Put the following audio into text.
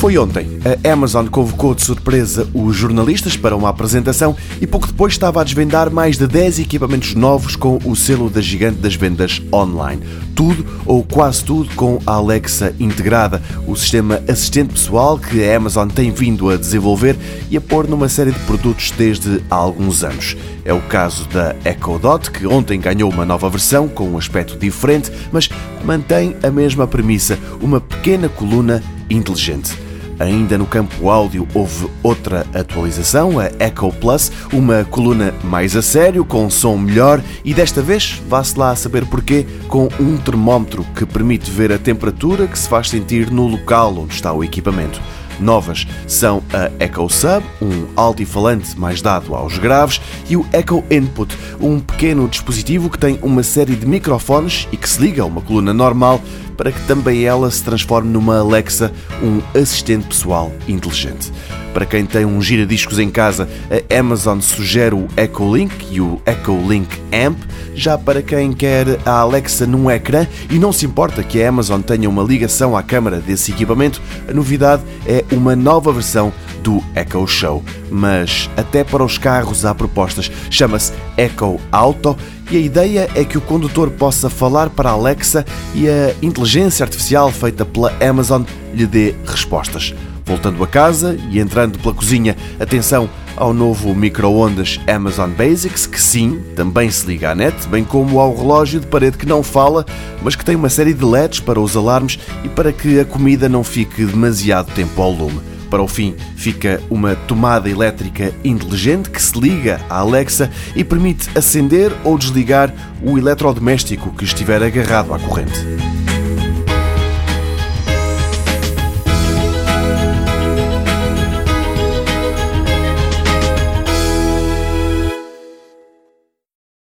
Foi ontem. A Amazon convocou de surpresa os jornalistas para uma apresentação e pouco depois estava a desvendar mais de 10 equipamentos novos com o selo da gigante das vendas online. Tudo ou quase tudo com a Alexa integrada, o sistema assistente pessoal que a Amazon tem vindo a desenvolver e a pôr numa série de produtos desde há alguns anos. É o caso da Echo Dot, que ontem ganhou uma nova versão com um aspecto diferente, mas mantém a mesma premissa, uma pequena coluna inteligente. Ainda no campo áudio houve outra atualização, a Echo Plus, uma coluna mais a sério, com som melhor e desta vez, vá-se lá a saber porquê, com um termómetro que permite ver a temperatura que se faz sentir no local onde está o equipamento. Novas são a Echo Sub, um altifalante mais dado aos graves, e o Echo Input, um pequeno dispositivo que tem uma série de microfones e que se liga a uma coluna normal para que também ela se transforme numa Alexa, um assistente pessoal inteligente. Para quem tem um giradiscos em casa, a Amazon sugere o Echo Link e o Echo Link Amp. Já para quem quer a Alexa num ecrã e não se importa que a Amazon tenha uma ligação à câmara desse equipamento, a novidade é uma nova versão do Echo Show. Mas até para os carros há propostas. Chama-se Echo Auto e a ideia é que o condutor possa falar para a Alexa e a inteligência artificial feita pela Amazon lhe dê respostas. Voltando a casa e entrando pela cozinha, atenção ao novo micro-ondas Amazon Basics, que sim, também se liga à net, bem como ao relógio de parede que não fala, mas que tem uma série de LEDs para os alarmes e para que a comida não fique demasiado tempo ao lume. Para o fim, fica uma tomada elétrica inteligente que se liga à Alexa e permite acender ou desligar o eletrodoméstico que estiver agarrado à corrente.